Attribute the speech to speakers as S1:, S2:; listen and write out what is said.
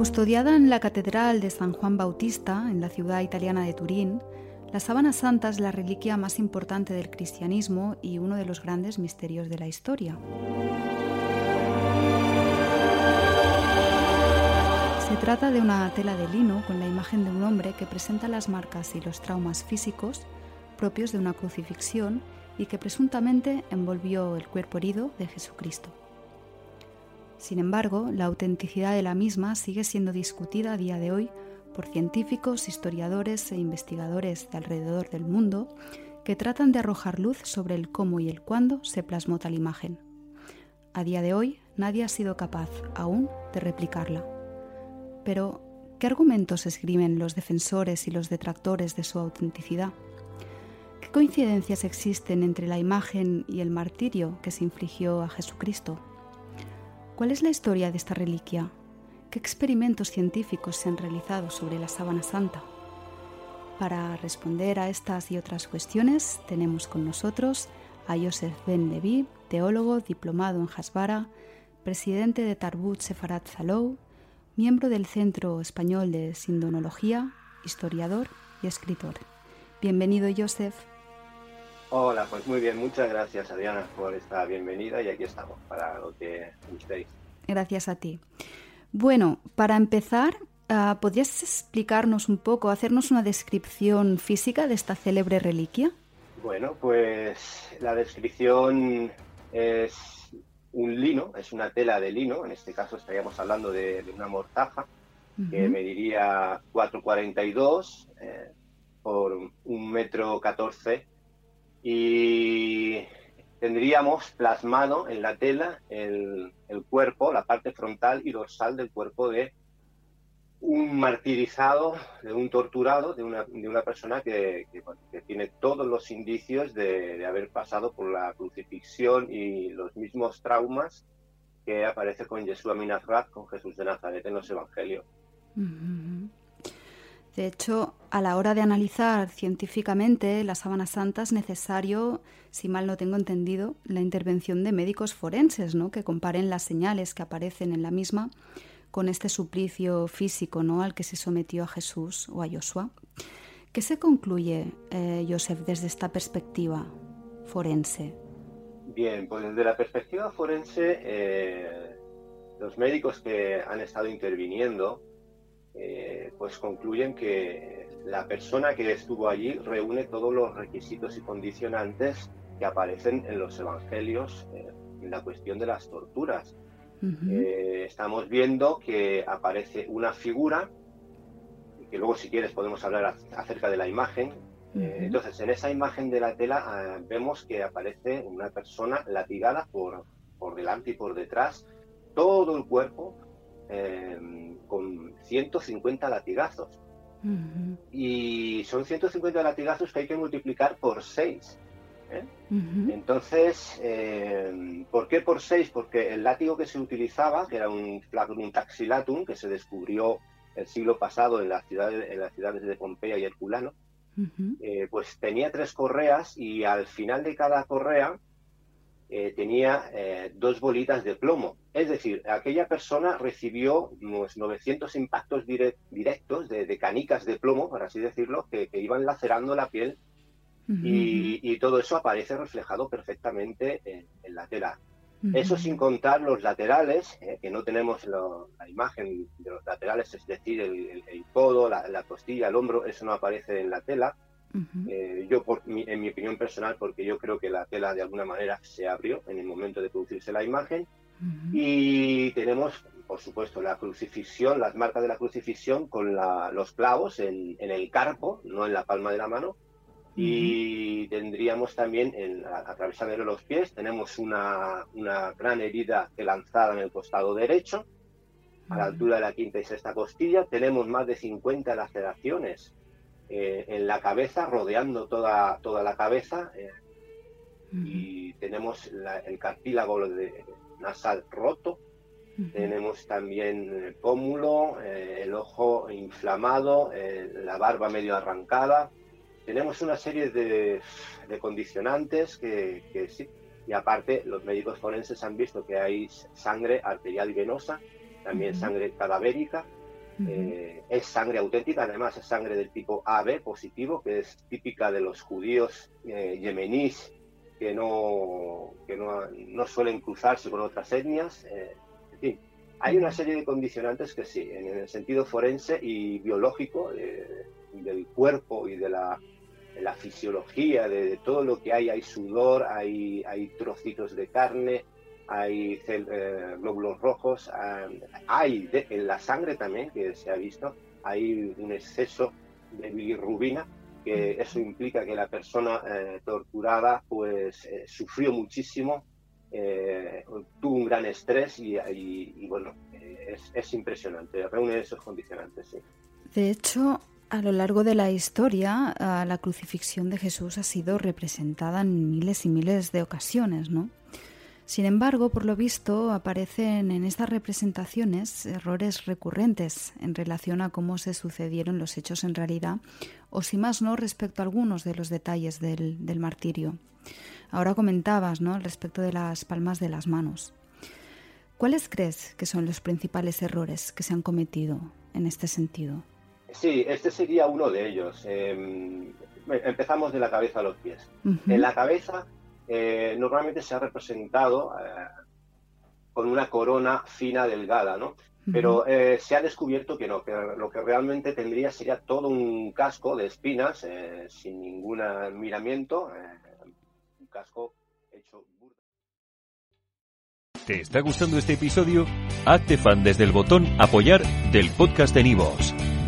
S1: Custodiada en la Catedral de San Juan Bautista, en la ciudad italiana de Turín, la sábana santa es la reliquia más importante del cristianismo y uno de los grandes misterios de la historia. Se trata de una tela de lino con la imagen de un hombre que presenta las marcas y los traumas físicos propios de una crucifixión y que presuntamente envolvió el cuerpo herido de Jesucristo. Sin embargo, la autenticidad de la misma sigue siendo discutida a día de hoy por científicos, historiadores e investigadores de alrededor del mundo que tratan de arrojar luz sobre el cómo y el cuándo se plasmó tal imagen. A día de hoy, nadie ha sido capaz aún de replicarla. Pero, ¿qué argumentos esgrimen los defensores y los detractores de su autenticidad? ¿Qué coincidencias existen entre la imagen y el martirio que se infligió a Jesucristo? ¿Cuál es la historia de esta reliquia? ¿Qué experimentos científicos se han realizado sobre la sábana santa? Para responder a estas y otras cuestiones tenemos con nosotros a Joseph Ben Levi, teólogo diplomado en Hasbara, presidente de Tarbut Sefarat Zalou, miembro del Centro Español de Sindonología, historiador y escritor. Bienvenido, Joseph.
S2: Hola, pues muy bien, muchas gracias Adriana por esta bienvenida y aquí estamos para lo que gustéis.
S1: Gracias a ti. Bueno, para empezar, uh, ¿podrías explicarnos un poco, hacernos una descripción física de esta célebre reliquia?
S2: Bueno, pues la descripción es un lino, es una tela de lino, en este caso estaríamos hablando de, de una mortaja que mediría 4,42 eh, por un metro 14 y tendríamos plasmado en la tela el, cuerpo, la parte frontal y dorsal del cuerpo de un martirizado, de un torturado, de una, de una persona que, tiene todos los indicios de, haber pasado por la crucifixión y los mismos traumas que aparece con Jesús Aminazrat, con Jesús de Nazaret en los Evangelios.
S1: De hecho, a la hora de analizar científicamente la sábana santa es necesario, si mal no tengo entendido, la intervención de médicos forenses, ¿no? que comparen las señales que aparecen en la misma con este suplicio físico ¿no? al que se sometió a Jesús o a Josué. ¿Qué se concluye, eh, Joseph, desde esta perspectiva forense?
S2: Bien, pues desde la perspectiva forense, eh, los médicos que han estado interviniendo eh, pues concluyen que la persona que estuvo allí reúne todos los requisitos y condicionantes que aparecen en los evangelios eh, en la cuestión de las torturas. Eh, estamos viendo que aparece una figura, que luego si quieres podemos hablar acerca de la imagen. entonces, en esa imagen de la tela ah, vemos que aparece una persona latigada por, por delante y por detrás, todo el cuerpo Em, con 150 latigazos. Y son 150 latigazos que hay que multiplicar por 6. ¿eh? Entonces, em, ¿por qué por 6? Porque el látigo que se utilizaba, que era un flagrum taxilatum, que se descubrió el siglo pasado en, la ciudad, en las ciudades de Pompeya y Herculano, eh, pues tenía tres correas y al final de cada correa eh, tenía eh, dos bolitas de plomo. Es decir, aquella persona recibió unos 900 impactos directos de, canicas de plomo, por así decirlo, que, iban lacerando la piel y, todo eso aparece reflejado perfectamente en, la tela. Eso sin contar los laterales, eh, que no tenemos la imagen de los laterales, es decir, el, codo, la, costilla, el hombro, eso no aparece en la tela. Eh, yo, por en mi opinión personal, porque yo creo que la tela de alguna manera se abrió en el momento de producirse la imagen. Y tenemos, por supuesto, la crucifixión, las marcas de la crucifixión con los clavos en, el carpo, no en la palma de la mano. Y tendríamos también, en, atravesándole los pies, tenemos una, una gran herida que lanzada en el costado derecho, a la altura de la quinta y sexta costilla. Tenemos más de 50 laceraciones eh, en la cabeza, rodeando toda, toda la cabeza. Eh, y tenemos el cartílago de, nasal roto. Tenemos también el pómulo, eh, el ojo inflamado, la barba medio arrancada. Tenemos una serie de, condicionantes que, que, sí. Y aparte, los médicos forenses han visto que hay sangre arterial y venosa, también sangre cadavérica eh, es sangre auténtica, además es sangre del tipo AB positivo, que es típica de los judíos eh, yemeníes que no, que no, no, suelen cruzarse con otras etnias. Eh, en fin, hay una serie de condicionantes que sí, en el sentido forense y biológico del cuerpo y de la, la fisiología, de, todo lo que hay, hay sudor, hay, hay trocitos de carne, hay eh, glóbulos rojos, hay en la sangre también, que se ha visto, hay un exceso de bilirrubina, que eso implica que la persona eh, torturada pues eh, sufrió muchísimo, tuvo un gran estrés y, bueno, es, es, impresionante, reúne esos condicionantes. Sí.
S1: De hecho, a lo largo de la historia, la crucifixión de Jesús ha sido representada en miles y miles de ocasiones, ¿no? Sin embargo, por lo visto, aparecen en estas representaciones errores recurrentes en relación a cómo se sucedieron los hechos en realidad, o si más no, respecto a algunos de los detalles del, martirio. Ahora comentabas, ¿no?, respecto de las palmas de las manos. ¿Cuáles crees que son los principales errores que se han cometido en este sentido?
S2: Sí, este sería uno de ellos. Em, empezamos de la cabeza a los pies. En la cabeza eh, normalmente se ha representado eh, con una corona fina, delgada, ¿no? Pero eh, se ha descubierto que no, que lo que realmente tendría sería todo un casco de espinas, sin ningún miramiento, un casco hecho
S3: ¿Te está gustando este episodio? Hazte fan desde el botón apoyar del podcast de Nivos.